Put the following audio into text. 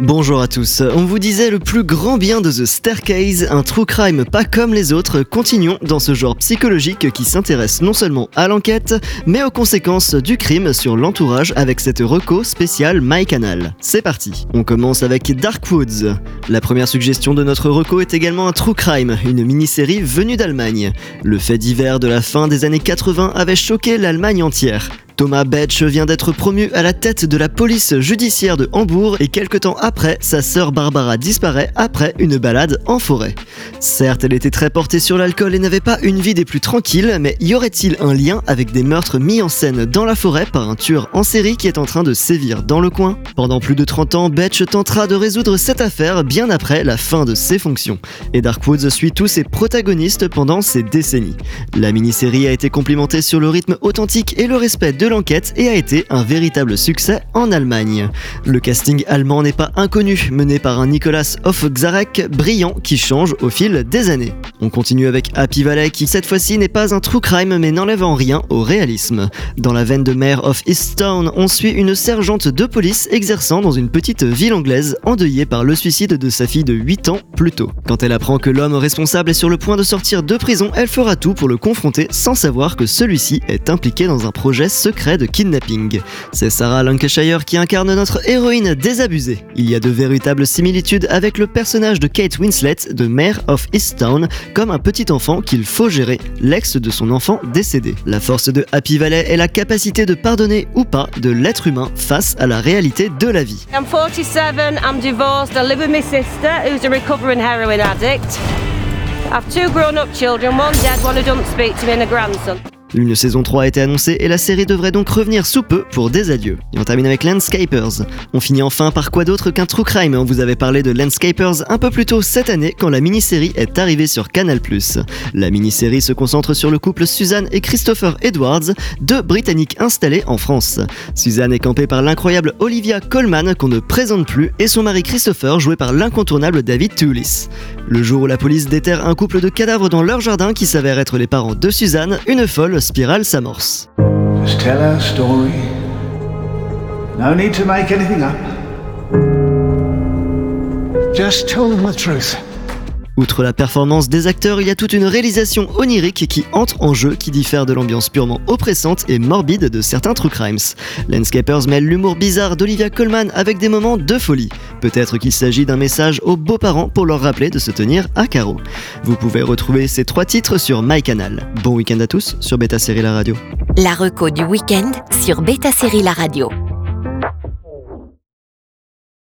Bonjour à tous. On vous disait le plus grand bien de The Staircase, un true crime pas comme les autres. Continuons dans ce genre psychologique qui s'intéresse non seulement à l'enquête, mais aux conséquences du crime sur l'entourage avec cette reco spéciale MyCanal. C'est parti. On commence avec Darkwoods. La première suggestion de notre reco est également un true crime, une mini-série venue d'Allemagne. Le fait divers de la fin des années 80 avait choqué l'Allemagne entière. Thomas Betch vient d'être promu à la tête de la police judiciaire de Hambourg et quelque temps après, sa sœur Barbara disparaît après une balade en forêt. Certes, elle était très portée sur l'alcool et n'avait pas une vie des plus tranquilles, mais y aurait-il un lien avec des meurtres mis en scène dans la forêt par un tueur en série qui est en train de sévir dans le coin? Pendant plus de 30 ans, Betch tentera de résoudre cette affaire bien après la fin de ses fonctions. Et Darkwoods suit tous ses protagonistes pendant ces décennies. La mini-série a été complimentée sur le rythme authentique et le respect de l'enquête et a été un véritable succès en Allemagne. Le casting allemand n'est pas inconnu, mené par un Nicolas Hofxarek brillant qui change au fil des années. On continue avec Happy Valley qui cette fois-ci n'est pas un true crime mais n'enlève en rien au réalisme. Dans la veine de Mayor of Easttown, on suit une sergente de police exerçant dans une petite ville anglaise endeuillée par le suicide de sa fille de 8 ans plus tôt. Quand elle apprend que l'homme responsable est sur le point de sortir de prison, elle fera tout pour le confronter sans savoir que celui-ci est impliqué dans un projet secret de kidnapping. C'est Sarah Lancashire qui incarne notre héroïne désabusée. Il y a de véritables similitudes avec le personnage de Kate Winslet de Mayor of Easttown comme un petit enfant qu'il faut gérer, l'ex de son enfant décédé. La force de Happy Valley est la capacité de pardonner ou pas de l'être humain face à la réalité de la vie. I'm 47, I'm divorced, I live with my sister who's a recovering heroin addict. I've two grown up children, one dead, one who doesn't speak to me, and a grandson. Une saison 3 a été annoncée et la série devrait donc revenir sous peu pour des adieux. Et on termine avec Landscapers. On finit enfin par quoi d'autre qu'un true crime On vous avait parlé de Landscapers un peu plus tôt cette année quand la mini-série est arrivée sur Canal+. La mini-série se concentre sur le couple Suzanne et Christopher Edwards, deux Britanniques installés en France. Suzanne est campée par l'incroyable Olivia Colman qu'on ne présente plus et son mari Christopher joué par l'incontournable David Toulis. Le jour où la police déterre un couple de cadavres dans leur jardin qui s'avère être les parents de Suzanne, une folle spirale s'amorce. Just tell our story. No need to make anything up. Just tell them the truth. Outre la performance des acteurs, il y a toute une réalisation onirique qui entre en jeu, qui diffère de l'ambiance purement oppressante et morbide de certains true crimes. Landscapers mêle l'humour bizarre d'Olivia Colman avec des moments de folie. Peut-être qu'il s'agit d'un message aux beaux-parents pour leur rappeler de se tenir à carreau. Vous pouvez retrouver ces trois titres sur MyCanal. Bon week-end à tous sur Beta Série La Radio. La reco du week-end sur Beta Série La Radio.